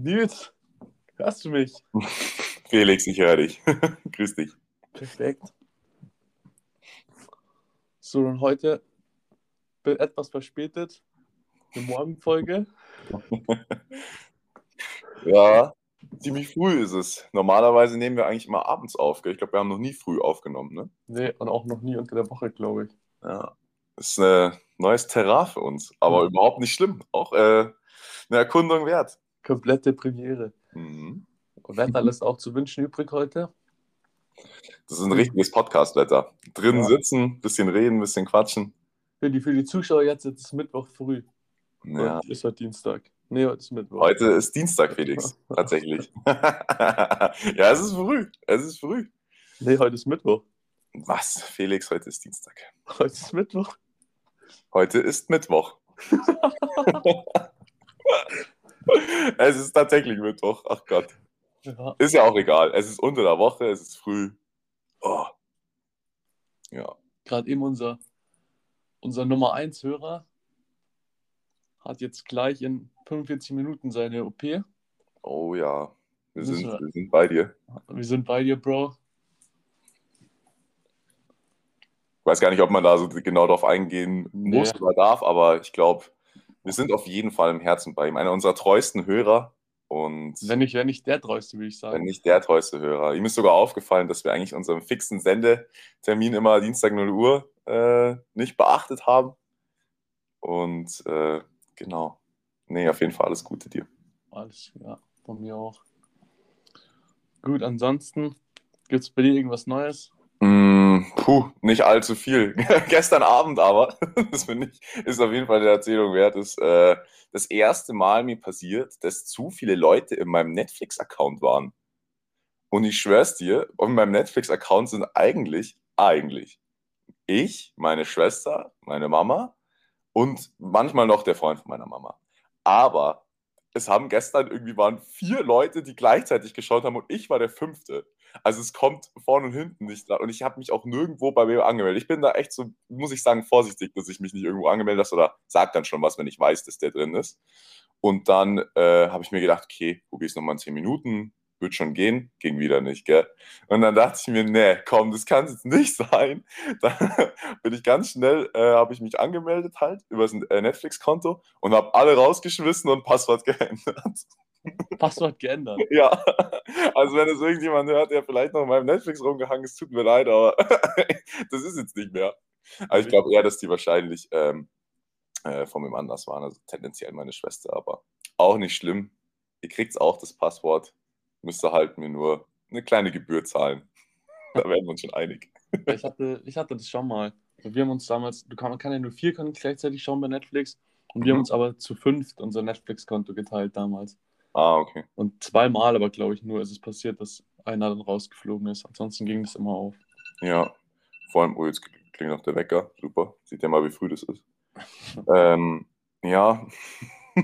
Nils, hörst du mich? Felix, ich höre dich. Grüß dich. Perfekt. So, und heute bin etwas verspätet. Eine Morgenfolge. Ja, ziemlich früh ist es. Normalerweise nehmen wir eigentlich immer abends auf. Gell? Ich glaube, wir haben noch nie früh aufgenommen. Ne? Nee, und auch noch nie unter der Woche, glaube ich. Ja, ist ein neues Terrain für uns, aber Ja. überhaupt nicht schlimm. Auch äh, eine Erkundung wert. Komplette Premiere. Mhm. Wetter lässt auch zu wünschen übrig heute. Das ist ein richtiges Podcast-Wetter. Drinnen Ja. sitzen, bisschen reden, bisschen quatschen. Für die, für die Zuschauer jetzt, ist Mittwoch früh. Ja. Und ist heute Dienstag. Nee, heute ist Mittwoch. Heute ist Dienstag, Felix. Tatsächlich. ja, es ist früh. Es ist früh. Nee, heute ist Mittwoch. Was? Felix, heute ist Dienstag. Heute ist Mittwoch. Heute ist Mittwoch. es ist tatsächlich Mittwoch. Ach Gott. Ja. Ist ja auch egal. Es ist unter der Woche, es ist früh. Oh. Ja. Gerade eben unser, unser Nummer 1 Hörer hat jetzt gleich in 45 Minuten seine OP. Oh ja. Wir sind, wir- wir sind bei dir. Wir sind bei dir, Bro. Ich weiß gar nicht, ob man da so genau drauf eingehen Nee. muss oder darf, aber ich glaube, wir sind auf jeden Fall im Herzen bei ihm. Einer unserer treuesten Hörer und Wenn nicht, wenn nicht der treueste, würde ich wenn sagen. nicht der treueste Hörer. Ihm ist sogar aufgefallen, dass wir eigentlich unseren fixen Sendetermin immer Dienstag 0 Uhr äh, nicht beachtet haben. Und äh, genau. Nee, auf jeden Fall alles Gute dir. Alles, ja, von mir auch. Gut, ansonsten gibt es bei dir irgendwas Neues? Mm, puh, nicht allzu viel. Gestern Abend aber, das finde ich, ist auf jeden Fall eine Erzählung wert, ist äh, das erste Mal mir passiert, dass zu viele Leute in meinem Netflix-Account waren. Und ich schwör's dir, in meinem Netflix-Account sind eigentlich, eigentlich ich, meine Schwester, meine Mama und manchmal noch der Freund von meiner Mama. Aber es haben gestern irgendwie waren vier Leute, die gleichzeitig geschaut haben und ich war der fünfte. Also es kommt vorne und hinten nicht dran. Und ich habe mich auch nirgendwo bei mir angemeldet. Ich bin da echt so, muss ich sagen, vorsichtig, dass ich mich nicht irgendwo angemeldet habe oder sag dann schon was, wenn ich weiß, dass der drin ist. Und dann äh, habe ich mir gedacht, okay, probier's nochmal in 10 Minuten, wird schon gehen, ging wieder nicht, gell? Und dann dachte ich mir, nee, komm, das kann jetzt nicht sein. Dann bin ich ganz schnell, äh, habe ich mich angemeldet halt über das äh, Netflix-Konto und habe alle rausgeschmissen und Passwort geändert. Passwort geändert. Ja, also wenn es irgendjemand hört, der vielleicht noch in meinem Netflix rumgehangen ist, tut mir leid, aber das ist jetzt nicht mehr. Aber ich glaube eher, dass die wahrscheinlich ähm, äh, von wem anders waren, also tendenziell meine Schwester, aber auch nicht schlimm. Ihr kriegt auch das Passwort, müsst ihr halt mir nur eine kleine Gebühr zahlen. Da werden wir uns schon einig. Ich hatte, ich hatte das schon mal. Wir haben uns damals, du kann, man kann ja nur vier Konten gleichzeitig schauen bei Netflix. Und wir Mhm. haben uns aber zu fünft unser Netflix-Konto geteilt damals. Ah, okay. Und zweimal aber, glaube ich, nur ist es passiert, dass einer dann rausgeflogen ist. Ansonsten ging das immer auf. Ja, vor allem, oh, jetzt klingt noch der Wecker. Super. Seht ihr mal, wie früh das ist. ähm, ja,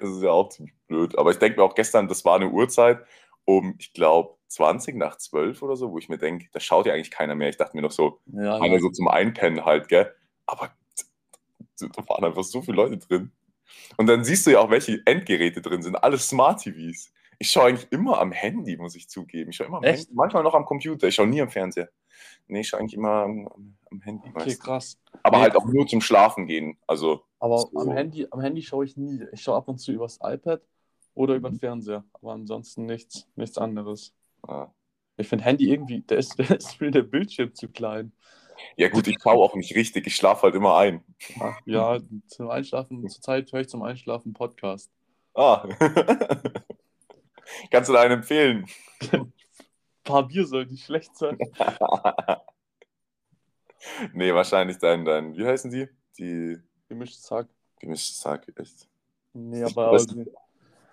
das ist ja auch ziemlich blöd. Aber ich denke mir auch gestern, das war eine Uhrzeit um, ich glaube, 20 nach 12 oder so, wo ich mir denke, da schaut ja eigentlich keiner mehr. Ich dachte mir noch so, Ja, einer so zum Einpennen halt, gell? Aber da waren einfach so viele Leute drin. Und dann siehst du ja auch, welche Endgeräte drin sind. Alles Smart TVs. Ich schaue eigentlich immer am Handy, muss ich zugeben. Ich schaue immer am Echt? Handy. Manchmal noch am Computer. Ich schaue nie am Fernseher. Nee, ich schaue eigentlich immer am, am, Handy. okay, meistens. krass. Aber Nee. halt auch nur zum Schlafen gehen. Also, Aber So. am Handy, am Handy schaue ich nie. Ich schaue ab und zu übers iPad oder über Mhm. den Fernseher. Aber ansonsten nichts, nichts anderes. äh, Ich finde Handy irgendwie, da ist, da ist mir der Bildschirm zu klein. Ja gut, ich schaue auch nicht richtig. Ich schlafe halt immer ein. Ja, ja zum Einschlafen, zurzeit höre ich zum Einschlafen Podcast. Ah. Kannst du da einen empfehlen? Ein paar Bier soll nicht schlecht sein. nee, wahrscheinlich dein, dein, wie heißen die? Die Gemischtes Hack. gemischtes Hack, echt. Nee, aber Beste.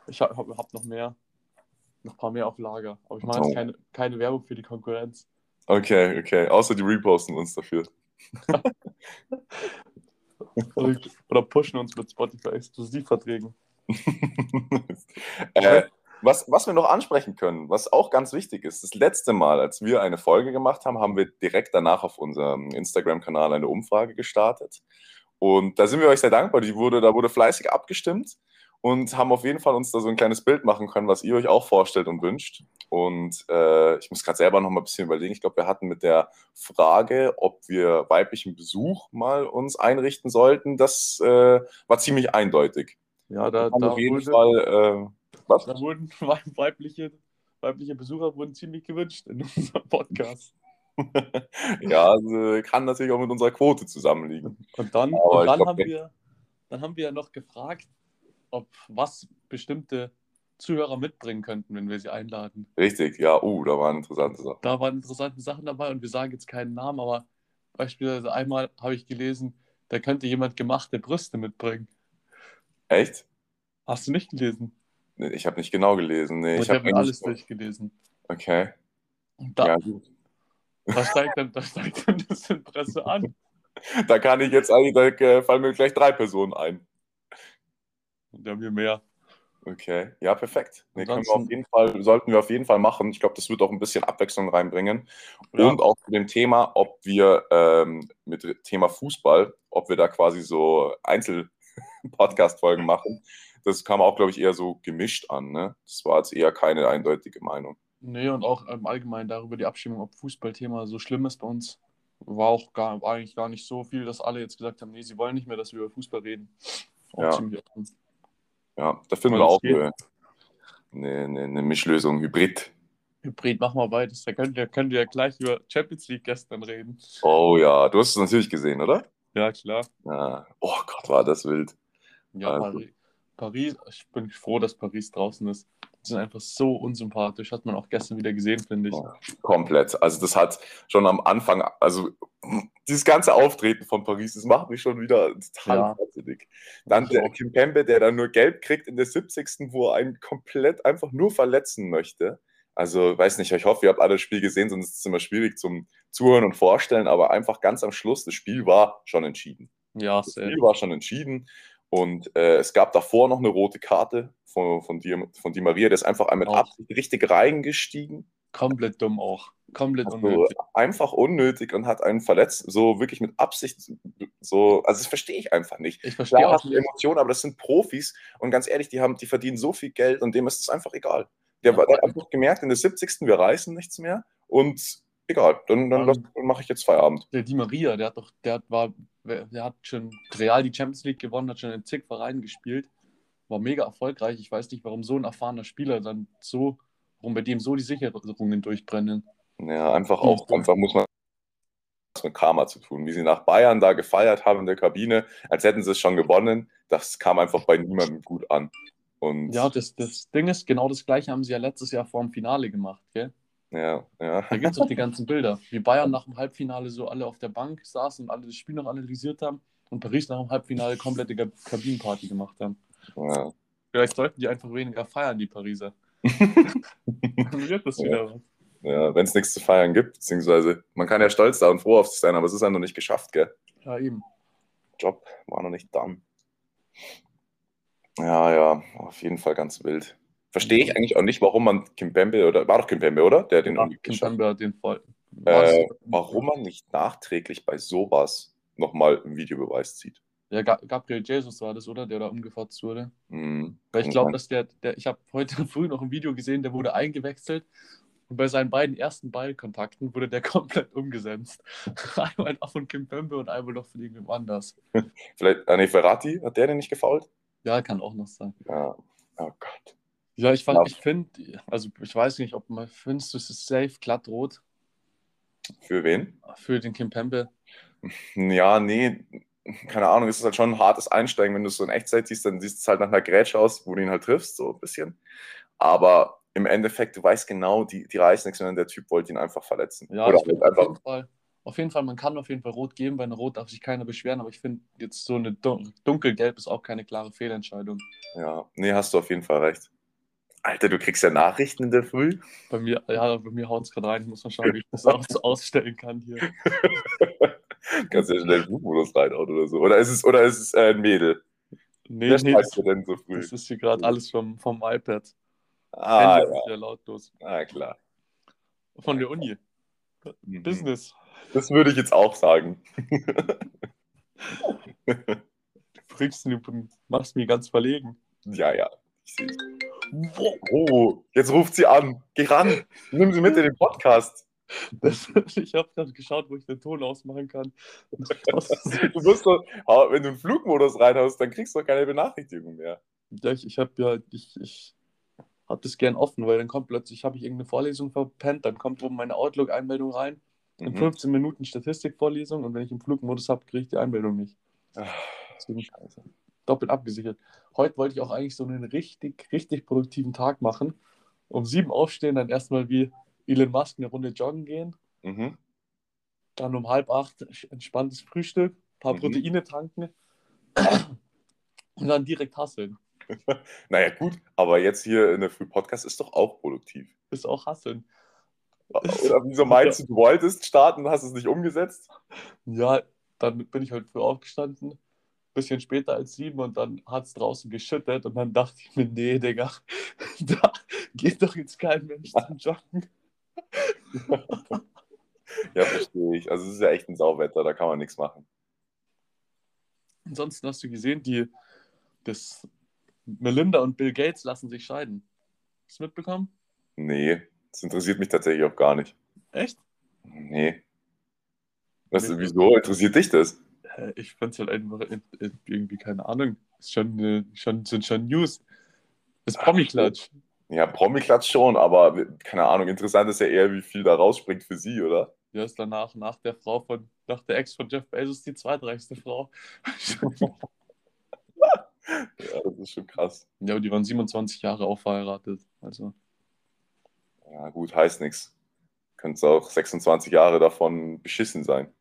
ich habe hab, noch mehr. Noch ein paar mehr auf Lager. Aber ich mache Oh. jetzt keine, keine Werbung für die Konkurrenz. Okay, okay. Außer die reposten uns dafür. Oder, pushen uns mit Spotify Exklusivverträgen. äh, was, was wir noch ansprechen können, was auch ganz wichtig ist, das letzte Mal, als wir eine Folge gemacht haben, haben wir direkt danach auf unserem Instagram-Kanal eine Umfrage gestartet. Und da sind wir euch sehr dankbar. Die wurde, da wurde fleißig abgestimmt. Und haben auf jeden Fall uns da so ein kleines Bild machen können, was ihr euch auch vorstellt und wünscht. Und äh, ich muss gerade selber noch mal ein bisschen überlegen. Ich glaube, wir hatten mit der Frage, ob wir weiblichen Besuch mal uns einrichten sollten, das äh, war ziemlich eindeutig. Ja, da, da, auf jeden wurde, Fall, äh, was? da wurden weibliche, weibliche Besucher wurden ziemlich gewünscht in unserem Podcast. ja, also kann natürlich auch mit unserer Quote zusammenliegen. Und dann, und dann, glaub, haben wir- dann haben wir ja noch gefragt, ob was bestimmte Zuhörer mitbringen könnten, wenn wir sie einladen. Richtig, ja, uh, da waren interessante Sachen. Da waren interessante Sachen dabei und wir sagen jetzt keinen Namen, aber beispielsweise einmal habe ich gelesen, da könnte jemand gemachte Brüste mitbringen. Echt? Hast du nicht gelesen? Nee, Ich habe nicht genau gelesen. Nee, ich ich habe alles durchgelesen. Okay. Und da, Ja, gut. da, steigt dann, da steigt dann das Interesse an. Da kann ich jetzt eigentlich, da äh, fallen mir gleich drei Personen ein. Und haben wir mehr. Okay, ja, perfekt. Nee, können wir auf jeden Fall, sollten wir auf jeden Fall machen. Ich glaube, das wird auch ein bisschen Abwechslung reinbringen. Ja. Und auch zu dem Thema, ob wir ähm, mit Thema Fußball, ob wir da quasi so Einzel-Podcast-Folgen machen. Das kam auch, glaube ich, eher so gemischt an. Ne? Das war jetzt eher keine eindeutige Meinung. Nee, und auch im Allgemeinen darüber die Abstimmung, ob Fußballthema so schlimm ist bei uns, war auch gar, eigentlich gar nicht so viel, dass alle jetzt gesagt haben, nee, sie wollen nicht mehr, dass wir über Fußball reden. Auch Ja. ziemlich offen. Ja, da finden wir auch eine, eine, eine, Mischlösung, Hybrid. Hybrid, machen wir beides. Da könnt ihr, könnt ihr ja gleich über Champions League gestern reden. Oh ja, du hast es natürlich gesehen, oder? Ja, klar. Ja. Oh Gott, war das wild. Ja, Also. Paris, Paris, ich bin froh, dass Paris draußen ist. Die sind einfach so unsympathisch, hat man auch gestern wieder gesehen, finde ich. Ja. Komplett. Also das hat schon am Anfang, also dieses ganze Auftreten von Paris, das macht mich schon wieder total Ja. wahnsinnig. Dann der Kimpembe, der dann nur gelb kriegt in der 70. wo er einen komplett einfach nur verletzen möchte. Also, weiß nicht, ich hoffe, ihr habt alle das Spiel gesehen, sonst ist es immer schwierig zum Zuhören und Vorstellen, aber einfach ganz am Schluss, das Spiel war schon entschieden. Ja, Das. Spiel war schon entschieden und äh, es gab davor noch eine rote Karte von, von, Di, von Di Maria, der ist einfach mit. Absicht richtig reingestiegen. Komplett dumm auch. Komplett Also unnötig. einfach unnötig und hat einen verletzt, so wirklich mit Absicht, so, also das verstehe ich einfach nicht. Ich verstehe Klar auch nicht. Emotionen, aber das sind Profis und ganz ehrlich, die, haben, die verdienen so viel Geld und dem ist es einfach egal. Der, Ja, war- der hat einfach gemerkt, in der 70. wir reißen nichts mehr und egal, dann, dann, dann mache ich jetzt Feierabend. Der Di Maria, der hat doch, der hat, war, der hat schon Real die Champions League gewonnen, hat schon in zig Vereinen gespielt, war mega erfolgreich. Ich weiß nicht, warum so ein erfahrener Spieler dann so, warum bei dem so die Sicherungen durchbrennen. Ja, einfach auch, einfach muss man was mit Karma zu tun. Wie sie nach Bayern da gefeiert haben in der Kabine, als hätten sie es schon gewonnen, das kam einfach bei niemandem gut an. Und Ja, das, das Ding ist, genau das gleiche haben sie ja letztes Jahr vor dem Finale gemacht, gell? ja, ja. Da gibt es auch die ganzen Bilder, wie Bayern nach dem Halbfinale so alle auf der Bank saßen und alle das Spiel noch analysiert haben und Paris nach dem Halbfinale komplette Kabinenparty gemacht haben. ja. Vielleicht sollten die einfach weniger feiern, die Pariser. Wird das Ja. wieder was. Ja, wenn es nichts zu feiern gibt, beziehungsweise man kann ja stolz da und froh auf sich sein, aber es ist ja noch nicht geschafft, gell? Ja, eben. Job war noch nicht done. Ja, ja, auf jeden Fall ganz wild. Verstehe ich eigentlich auch nicht, warum man Kimpembe, oder war doch Kimpembe, oder? Der den Ja, Kim Pembe hat den voll. äh, Warum man nicht nachträglich bei sowas nochmal einen Videobeweis zieht. Ja, Ga- Gabriel Jesus war das, oder? Der da umgefasst wurde. Hm, Weil ich glaube, dass der, der, ich habe heute früh noch ein Video gesehen, der wurde eingewechselt und bei seinen beiden ersten Ballkontakten wurde der komplett umgesetzt. einmal noch von Kim Pembe und einmal noch von irgendjemand anders. Vielleicht, nee, Ferrati, hat der den nicht gefault? Ja, kann auch noch sein. Ja. Oh Gott. Ja, ich, fand- ich finde, also ich weiß nicht, ob man findest es ist safe glatt rot Für wen? für den Kim Pembe. Ja, nee, keine Ahnung, es ist halt schon ein hartes Einsteigen. Wenn du es so in Echtzeit siehst, dann siehst es halt nach einer Grätsche aus, wo du ihn halt triffst, so ein bisschen. Aber im Endeffekt, du weißt genau, die, die reißen nichts, sondern der Typ wollte ihn einfach verletzen. Ja, Oder halt auf, jeden einfach, Fall, auf jeden Fall, man kann auf jeden Fall rot geben, bei einer Rot darf sich keiner beschweren, aber ich finde jetzt so eine dun dunkelgelb ist auch keine klare Fehlentscheidung. ja, nee, hast du auf jeden Fall recht. Alter, du kriegst ja Nachrichten in der Früh. Bei mir, ja, bei mir haut es gerade rein, ich muss mal schauen, wie ich das auch so ausstellen kann hier. Kannst ja schnell Flugmodus reinhauen oder so. Oder ist es, oder ist es äh, ein Mädel? Nee, Wer nee, das, du denn so früh? das ist hier gerade alles vom, vom iPad. Ah, Handy ja. lautlos. ah, klar. Von der Uni. Mhm. Business. Das würde ich jetzt auch sagen. Du bringst du machst mich ganz verlegen. Ja, ja. Ich. Oh, jetzt ruft sie an. Geh ran. Nimm sie mit in den Podcast. Das, ich habe gerade geschaut, wo ich den Ton ausmachen kann. Du musst doch, wenn du einen Flugmodus reinhaust, dann kriegst du doch keine Benachrichtigung mehr. Ja, ich, ich habe ja, ich, ich habe das gern offen, weil dann kommt plötzlich, habe ich irgendeine Vorlesung verpennt, dann kommt oben meine Outlook-Einmeldung rein. In Mhm. 15 Minuten Statistikvorlesung und wenn ich im Flugmodus habe, kriege ich die Einmeldung nicht. Ah, Deswegen scheiße. Doppelt abgesichert. Heute wollte ich auch eigentlich so einen richtig, richtig produktiven Tag machen. Um sieben aufstehen, dann erstmal wie Elon Musk eine Runde joggen gehen. Mhm. Dann um halb acht entspanntes Frühstück, paar Mhm. Proteine tanken und dann direkt hasseln. Naja, gut, aber jetzt hier in der Früh-Podcast ist doch auch produktiv. Ist auch hasseln. Oder wieso meinst du, du wolltest starten und hast es nicht umgesetzt? Ja, dann bin ich heute früh aufgestanden, bisschen später als sieben und dann hat es draußen geschüttet und dann dachte ich mir, nee, Digga, da geht doch jetzt kein Mensch zum Joggen. Ja, verstehe ich. Also es ist ja echt ein Sauwetter, da kann man nichts machen. Ansonsten hast du gesehen, die, das Melinda und Bill Gates lassen sich scheiden. Hast du mitbekommen? Nee, das interessiert mich tatsächlich auch gar nicht. Echt? Nee. Was, wieso interessiert dich das? Ich finde es halt einfach irgendwie, keine Ahnung, ist schon, äh, schon, sind schon News. Das Promi-Klatsch. Ja, Promi-Klatsch schon, aber keine Ahnung, interessant ist ja eher, wie viel da rausspringt für sie, oder? Ja, ist danach, nach der Frau von, nach der Ex von Jeff Bezos die zweitreichste Frau. Ja, das ist schon krass. ja, aber die waren 27 Jahre auch verheiratet. Also, Ja, gut, heißt nichts. Könnte auch 26 Jahre davon beschissen sein.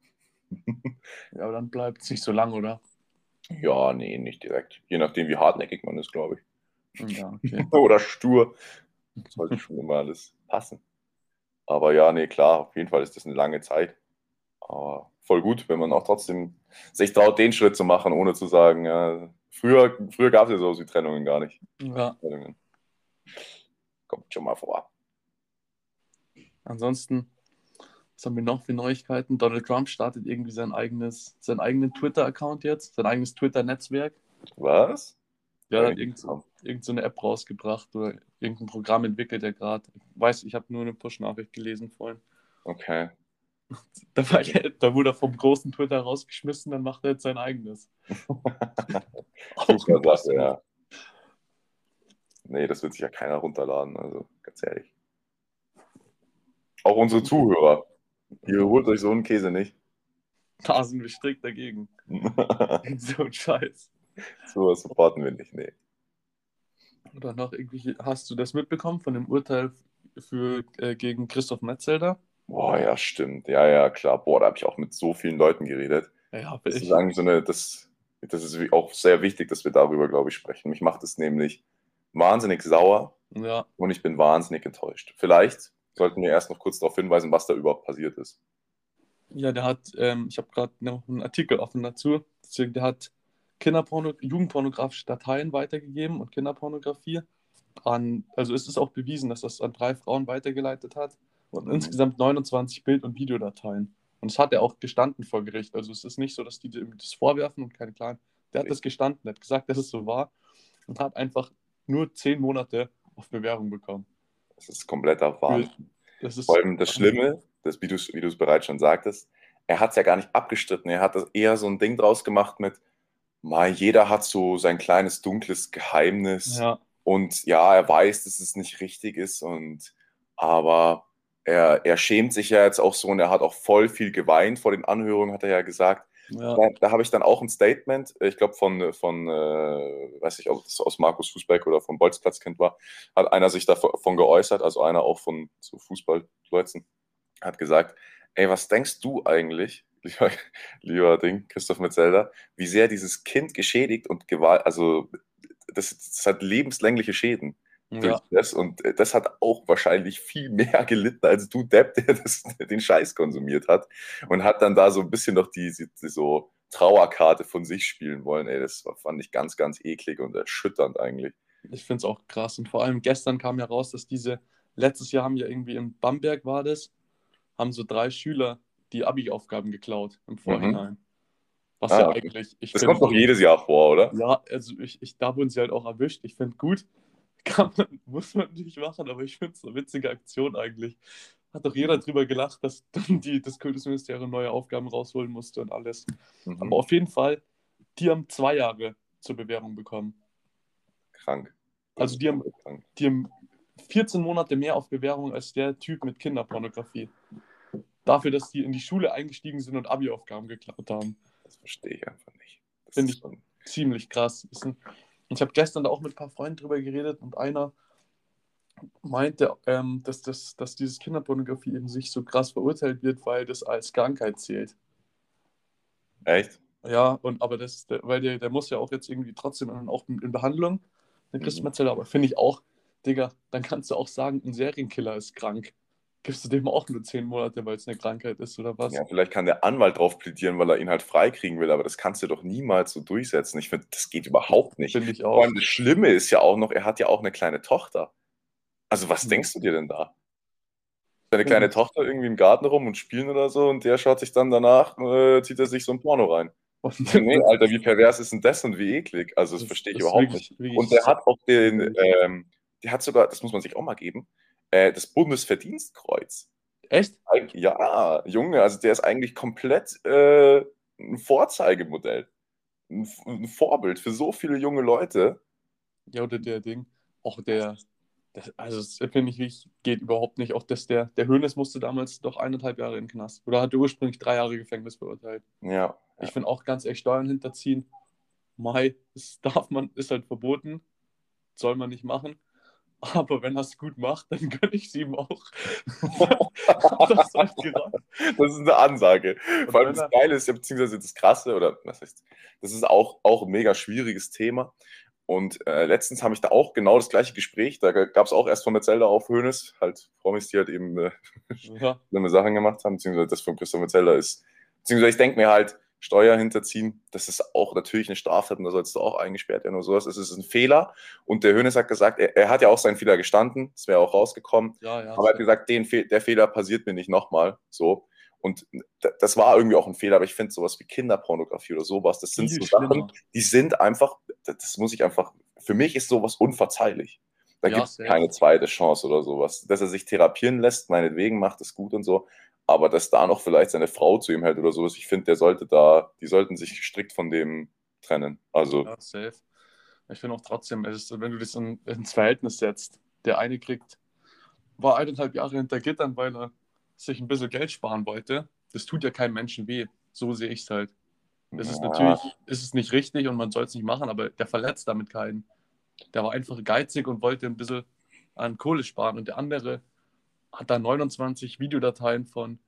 ja, aber dann bleibt es nicht so lang, oder? Ja, nee, nicht direkt. Je nachdem, wie hartnäckig man ist, glaube ich. Ja, okay. Oder stur. Sollte schon immer alles passen. Aber ja, nee, klar, auf jeden Fall ist das eine lange Zeit. Aber voll gut, wenn man auch trotzdem sich traut, den Schritt zu machen, ohne zu sagen, ja, früher, früher gab es ja sowas wie Trennungen gar nicht. Ja. Kommt schon mal vor. ansonsten, was haben wir noch für Neuigkeiten? Donald Trump startet irgendwie sein eigenes, seinen eigenen Twitter-Account jetzt, sein eigenes Twitter-Netzwerk. Was? Ja, Ja, hat irgend so, irgend so eine App rausgebracht oder irgendein Programm entwickelt er gerade. Ich weiß, ich habe nur eine Push-Nachricht gelesen vorhin. Okay. Da, war da wurde er vom großen Twitter rausgeschmissen, dann macht er jetzt sein eigenes. Auch Super Sache, ja. Nee, das wird sich ja keiner runterladen, also ganz ehrlich. Auch unsere Zuhörer. Ihr holt euch so einen Käse nicht. Da sind wir strikt dagegen. so ein Scheiß. So supporten wir nicht, nee. Oder noch irgendwie, hast du das mitbekommen von dem Urteil für, äh, gegen Christoph Metzelder? Boah, ja, stimmt. Ja, ja, klar. Boah, da habe ich auch mit so vielen Leuten geredet. Ja, Das ich, ist eigentlich so eine, das, das ist auch sehr wichtig, dass wir darüber, glaube ich, sprechen. Mich macht es nämlich wahnsinnig sauer ja, und ich bin wahnsinnig enttäuscht. Vielleicht sollten wir erst noch kurz darauf hinweisen, was da überhaupt passiert ist. ja, der hat, ähm, ich habe gerade noch einen Artikel offen dazu, deswegen, der hat Kinderporno jugendpornografische Dateien weitergegeben und Kinderpornografie an, also es ist auch bewiesen, dass das an drei Frauen weitergeleitet hat und Mhm. insgesamt 29 Bild- und Videodateien. Und das hat er auch gestanden vor Gericht. Also es ist nicht so, dass die ihm das vorwerfen und keine klaren. Der hat das gestanden, hat gesagt, dass es so war und hat einfach nur zehn Monate auf Bewährung bekommen. Das ist kompletter Wahnsinn. Das ist Vor allem das Schlimme, das, wie du es wie du es bereits schon sagtest, er hat es ja gar nicht abgestritten. Er hat das eher so ein Ding draus gemacht mit, mal jeder hat so sein kleines dunkles Geheimnis. Ja, Und ja, er weiß, dass es nicht richtig ist. Und aber er, er schämt sich ja jetzt auch so und er hat auch voll viel geweint vor den Anhörungen, hat er ja gesagt. ja, Da, da habe ich dann auch ein Statement, ich glaube von, von äh, weiß ich, ob das aus Markus Fußbeck oder von Bolzplatzkind war, hat einer sich davon geäußert, also einer auch von so Fußballleuten, hat gesagt, ey, was denkst du eigentlich, lieber, lieber Ding, Christoph Metzelder, wie sehr dieses Kind geschädigt und Gewalt, also das, das hat lebenslängliche Schäden durch ja. das und das hat auch wahrscheinlich viel mehr gelitten als du Depp, der das, den Scheiß konsumiert hat und hat dann da so ein bisschen noch die, die so Trauerkarte von sich spielen wollen. Ey, das fand ich ganz, ganz eklig und erschütternd eigentlich. Ich finde es auch krass. Und vor allem gestern kam ja raus, dass diese, letztes Jahr haben ja irgendwie in Bamberg war das, haben so drei Schüler die Abi-Aufgaben geklaut im Vorhinein. Was Ah, ja eigentlich. Ich Das find- kommt doch jedes Jahr vor, oder? Ja, also ich, ich, da wurden sie halt auch erwischt. Ich finde gut. Kann man, muss man nicht machen, aber ich finde es eine witzige Aktion eigentlich. Hat doch jeder drüber gelacht, dass dann die, das Kultusministerium neue Aufgaben rausholen musste und alles. Mhm. Aber auf jeden Fall, die haben zwei Jahre zur Bewährung bekommen. Krank. Also die haben-. Die haben 14 Monate mehr auf Bewährung als der Typ mit Kinderpornografie. Dafür, dass die in die Schule eingestiegen sind und Abi-Aufgaben geklaut haben. Das verstehe ich einfach nicht. Das Find ist ich- schon- ziemlich krass. Ein, ich habe gestern da auch mit ein paar Freunden drüber geredet und einer meinte, ähm, dass, das, dass dieses Kinderpornografie eben sich so krass verurteilt wird, weil das als Krankheit zählt. Echt? Ja, und aber das, der, weil der, der muss ja auch jetzt irgendwie trotzdem dann auch in, in Behandlung, der Christian Mhm. Aber finde ich auch, Digga, dann kannst du auch sagen, ein Serienkiller ist krank. Gibst du dem auch nur zehn Monate, weil es eine Krankheit ist oder was? Ja, vielleicht kann der Anwalt drauf plädieren, weil er ihn halt freikriegen will, aber das kannst du doch niemals so durchsetzen. Ich finde, das geht überhaupt nicht. Finde ich Vor auch. allem das Schlimme ist ja auch noch, er hat ja auch eine kleine Tochter. Also, was Mhm. denkst du dir denn da? Seine kleine Mhm. Tochter irgendwie im Garten rum und spielen oder so und der schaut sich dann danach, äh, zieht er sich so ein Porno rein. Nee, Alter, wie pervers ist denn das und wie eklig? Also, das, verstehe ich überhaupt wirklich- nicht. wirklich Und der so- hat auch den, Mhm. ähm, der hat sogar, das muss man sich auch mal geben, äh, das Bundesverdienstkreuz. Echt? Ja, Junge, also der ist eigentlich komplett äh, ein Vorzeigemodell. Ein, ein Vorbild für so viele junge Leute. Ja, oder der Ding. Auch der, das, also das finde ich wirklich, geht überhaupt nicht. Auch dass der, der Hönes musste damals doch eineinhalb Jahre in den Knast. Oder hatte ursprünglich drei Jahre Gefängnis verurteilt. Ja. Ich finde auch ganz ehrlich, Steuern hinterziehen, Mai, das darf man, ist halt verboten. Soll man nicht machen. Aber wenn er es gut macht, dann gönne ich es ihm auch. das ist halt. Das ist eine Ansage. Vor allem das Geile ist ja, beziehungsweise das Krasse, oder was heißt, das ist auch, auch ein mega schwieriges Thema. Und äh, letztens habe ich da auch genau das gleiche Gespräch. Da gab es auch erst von der Zelda auf Hönes, halt Promis, die halt eben äh, Ja, schlimme Sachen gemacht haben, beziehungsweise das von Christoph Metzeler ist. Beziehungsweise ich denke mir halt, Steuer hinterziehen, das ist auch natürlich eine Straftat und da sollst du auch eingesperrt werden oder sowas. Es ist ein Fehler. Und der Hönes hat gesagt, er, er hat ja auch seinen Fehler gestanden, das wäre auch rausgekommen. ja, ja. Aber er hat gesagt, den Fe der Fehler passiert mir nicht nochmal. So. Und das war irgendwie auch ein Fehler, aber ich finde sowas wie Kinderpornografie oder sowas, das sind so Sachen, schlimmer. die sind einfach, das muss ich einfach, für mich ist sowas unverzeihlich. Da Ja, gibt es keine zweite Chance oder sowas. Dass er sich therapieren lässt, meinetwegen macht es gut und so, aber dass da noch vielleicht seine Frau zu ihm hält oder sowas, ich finde, der sollte da, die sollten sich strikt von dem trennen. Also, Ja, safe. Ich finde auch trotzdem, ist, wenn du das in, ins Verhältnis setzt, der eine kriegt, war eineinhalb Jahre hinter Gittern, weil er sich ein bisschen Geld sparen wollte. Das tut ja keinem Menschen weh. So sehe ich es halt. Es ist ja, natürlich, ist es nicht richtig und man soll es nicht machen, aber der verletzt damit keinen. Der war einfach geizig und wollte ein bisschen an Kohle sparen. Und der andere hat da 29 Videodateien von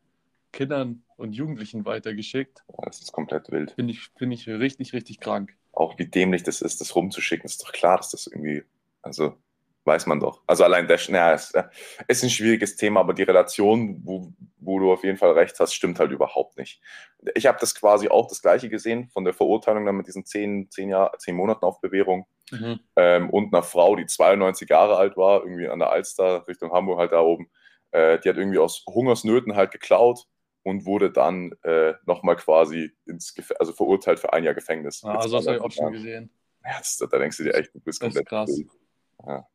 Kindern und Jugendlichen weitergeschickt. das ist komplett wild. Finde ich, finde ich richtig, richtig krank. auch wie dämlich das ist, das rumzuschicken, ist doch klar, dass das irgendwie, also weiß man doch. Also allein der, naja, es äh, ist ein schwieriges Thema, aber die Relation, wo, wo du auf jeden Fall recht hast, stimmt halt überhaupt nicht. Ich habe das quasi auch das Gleiche gesehen von der Verurteilung dann mit diesen zehn, zehn, Jahr, zehn Monaten auf Bewährung ähm, und einer Frau, die 92 Jahre alt war, irgendwie an der Alster Richtung Hamburg halt da oben. Äh, die hat irgendwie aus Hungersnöten halt geklaut und wurde dann äh, nochmal quasi ins Gef also verurteilt für ein Jahr Gefängnis. Ja, Mit also das habe ich auch 92 schon gesehen. Ja, das, da denkst du dir echt, du bist Das ist komplett krass. Ja.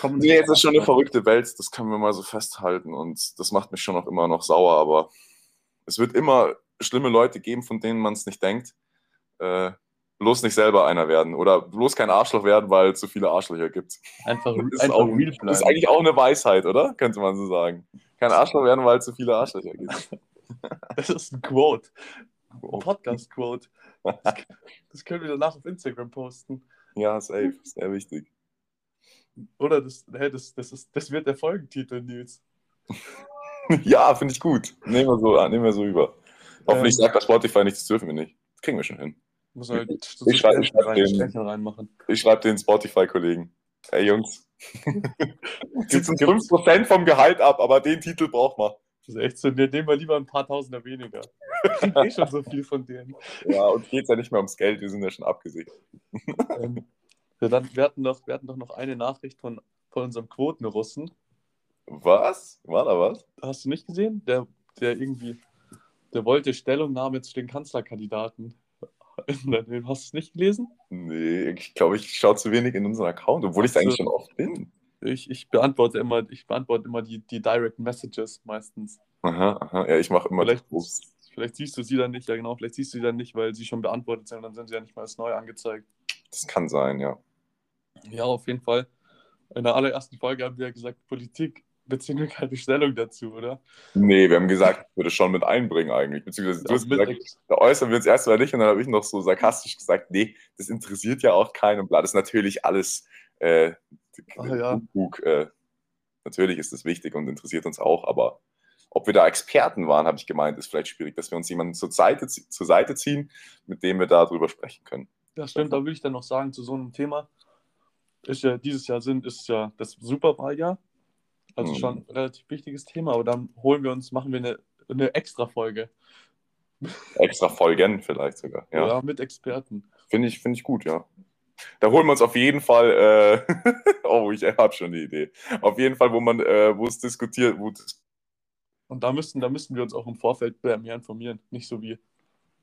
Kommen Nee, es ist schon eine verrückte Welt, das können wir mal so festhalten und das macht mich schon auch immer noch sauer, aber es wird immer schlimme Leute geben, von denen man es nicht denkt. Äh, bloß nicht selber einer werden oder bloß kein Arschloch werden, weil es so viele Arschlöcher gibt. Einfach, Das ist, einfach auch, real das ist bleiben. eigentlich auch eine Weisheit, oder? Könnte man so sagen. Kein Arschloch werden, weil es so viele Arschlöcher gibt. Das ist ein Quote. Ein Podcast-Quote. Das, das können wir danach auf Instagram posten. Ja, safe, sehr wichtig. Oder das, hey, das, das, ist, das wird der Folgentitel, Nils. Ja, finde ich gut. Nehmen wir so an, nehmen wir so über. Hoffentlich Ähm. sagt das Spotify nicht, das dürfen wir nicht. Das kriegen wir schon hin. Muss halt so Ich schreibe- rein, den-. Ich schreibe den Spotify-Kollegen. Ey, Jungs. Sitzen Gibt's- 5% vom Gehalt ab, aber den Titel braucht man. Das ist echt so, wir nehmen mal lieber ein paar Tausender weniger. Ich krieg eh schon so viel von denen. Ja, und geht ja nicht mehr ums Geld, wir sind ja schon abgesichert. Ähm, ja, dann, wir, hatten doch, wir hatten doch noch eine Nachricht von, von unserem Quotenrussen. Was? War da was? Hast du nicht gesehen? Der, der irgendwie, der wollte Stellungnahme zu den Kanzlerkandidaten. Hast du es nicht gelesen? Nee, ich glaube, ich schaue zu wenig in unseren Account, obwohl ich so. eigentlich schon oft bin. Ich, ich beantworte immer, ich beantworte immer die, die Direct Messages meistens. Aha, aha. Ja, ich mache immer Vielleicht, vielleicht siehst du sie dann nicht, ja genau, vielleicht siehst du sie dann nicht, weil sie schon beantwortet sind, dann sind sie ja nicht mal als neu angezeigt. Das kann sein, ja. Ja, auf jeden Fall. In der allerersten Folge haben wir ja gesagt, Politik beziehen wir keine Stellung dazu, oder? Nee, wir haben gesagt, ich würde es schon mit einbringen eigentlich. Beziehungsweise du hast gesagt, da äußern wir uns erstmal nicht und dann habe ich noch so sarkastisch gesagt, nee, das interessiert ja auch keinen. Bla. Das ist natürlich alles äh, Ah, ja. Humbug, äh, natürlich ist das wichtig und interessiert uns auch, aber ob wir da Experten waren, habe ich gemeint, ist vielleicht schwierig, dass wir uns jemanden zur Seite, zur Seite ziehen, mit dem wir darüber sprechen können. Ja, stimmt, da würde ich dann noch sagen, zu so einem Thema, ist ja dieses Jahr sind, ist ja das Superwahljahr. Also Mhm. schon ein relativ wichtiges Thema, aber dann holen wir uns, machen wir eine, eine extra Folge. Extra Folgen vielleicht sogar. Ja. Ja, mit Experten. finde ich, finde ich gut, ja. Da holen wir uns auf jeden Fall, äh, oh, ich habe schon eine Idee. Auf jeden Fall, wo man, äh, wo es diskutiert, wo Und da müssten, da müssten wir uns auch im Vorfeld mehr informieren. Nicht so wie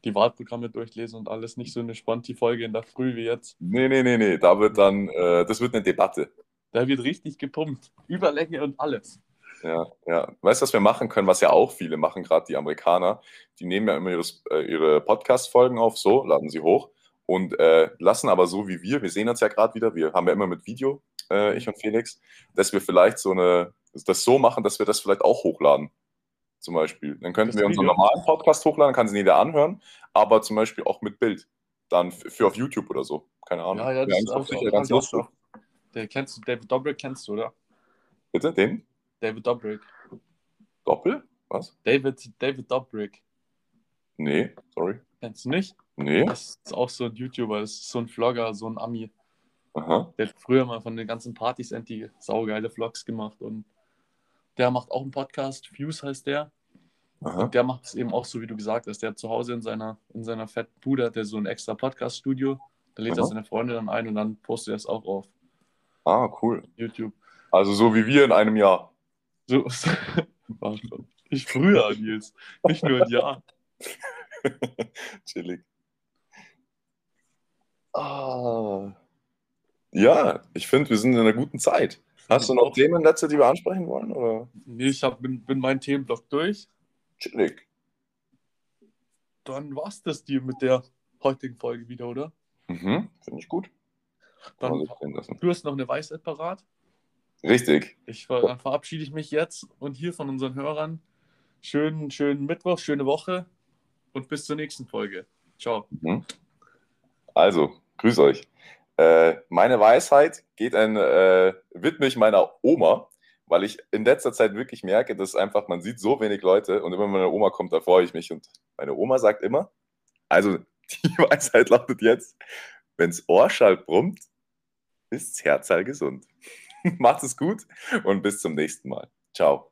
die Wahlprogramme durchlesen und alles, nicht so eine Sponti-Folge in der Früh wie jetzt. Nee, nee, nee, nee. Da wird dann, äh, das wird eine Debatte. Da wird richtig gepumpt. Überlänge und alles. Ja, ja. Weißt du, was wir machen können, was ja auch viele machen, gerade die Amerikaner? Die nehmen ja immer ihre, äh, ihre Podcast-Folgen auf, so, laden sie hoch und äh, lassen aber so wie wir, wir sehen uns ja gerade wieder, wir haben ja immer mit Video, äh, ich und Felix, dass wir vielleicht so eine, das so machen, dass wir das vielleicht auch hochladen. Zum Beispiel. Dann könnten Das wir unseren normalen Podcast hochladen, kann sie jeder anhören, aber zum Beispiel auch mit Bild. Dann für auf YouTube oder so. Keine Ahnung. Ja, ja, das Wäre ist eigentlich auch, auch, ganz ganz lustig. Der kennst du, David Dobrik kennst du, oder? Bitte, den? David Dobrik. Doppel? Was? David, David Dobrik. Nee, sorry. Kennst du nicht? Nee. Das ist auch so ein YouTuber, das ist so ein Vlogger, so ein Ami. Aha. Der hat früher mal von den ganzen Partys endlich saugeile Vlogs gemacht und der macht auch einen Podcast, Views heißt der. Aha. Und der macht es eben auch so, wie du gesagt hast. Der hat zu Hause in seiner, in seiner fetten Bude hat der so ein extra Podcast-Studio. Da lädt er seine Freunde dann ein und dann postet er es auch auf Ah, cool. YouTube. Also so wie wir in einem Jahr. So. Ich früher, Nils. Nicht nur ein Jahr. Chillig. Ah. Ja, ich finde, wir sind in einer guten Zeit. Hast du noch Themen letzte, die wir ansprechen wollen? Oder? Nee, ich hab, bin, bin meinen Themenblock durch. Chillig. Dann war's das dir mit der heutigen Folge wieder, oder? Mhm, finde ich gut. Dann, du hast noch eine Weisheit parat. Richtig. Ich, dann verabschiede ich mich jetzt und hier von unseren Hörern. Schönen, schönen Mittwoch, schöne Woche und bis zur nächsten Folge. Ciao. Mhm. Also, grüß euch. Äh, meine Weisheit geht ein, äh, widme ich meiner Oma, weil ich in letzter Zeit wirklich merke, dass einfach, man sieht so wenig Leute und immer wenn meine Oma kommt, da freue ich mich. Und meine Oma sagt immer, also die Weisheit lautet jetzt, wenn's Ohrschall brummt, ist's Herzall gesund. Macht es gut und bis zum nächsten Mal. Ciao.